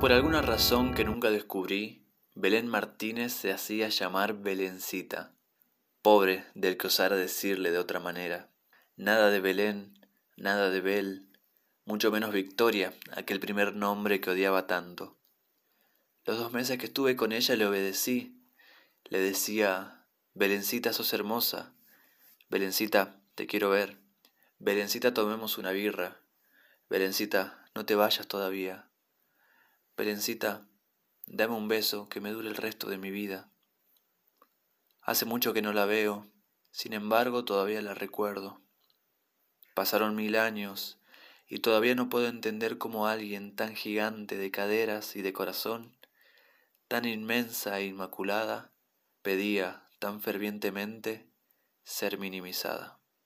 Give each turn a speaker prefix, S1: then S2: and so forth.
S1: Por alguna razón que nunca descubrí, Belén Martínez se hacía llamar Belencita. Pobre del que osara decirle de otra manera. Nada de Belén, nada de Bel, mucho menos Victoria, aquel primer nombre que odiaba tanto. Los dos meses que estuve con ella le obedecí. Le decía, Belencita, sos hermosa. Belencita, te quiero ver. Belencita, tomemos una birra. Belencita, no te vayas todavía. Belencita, dame un beso que me dure el resto de mi vida. Hace mucho que no la veo, sin embargo todavía la recuerdo. Pasaron mil años y todavía no puedo entender cómo alguien tan gigante de caderas y de corazón, tan inmensa e inmaculada, pedía tan fervientemente ser minimizada.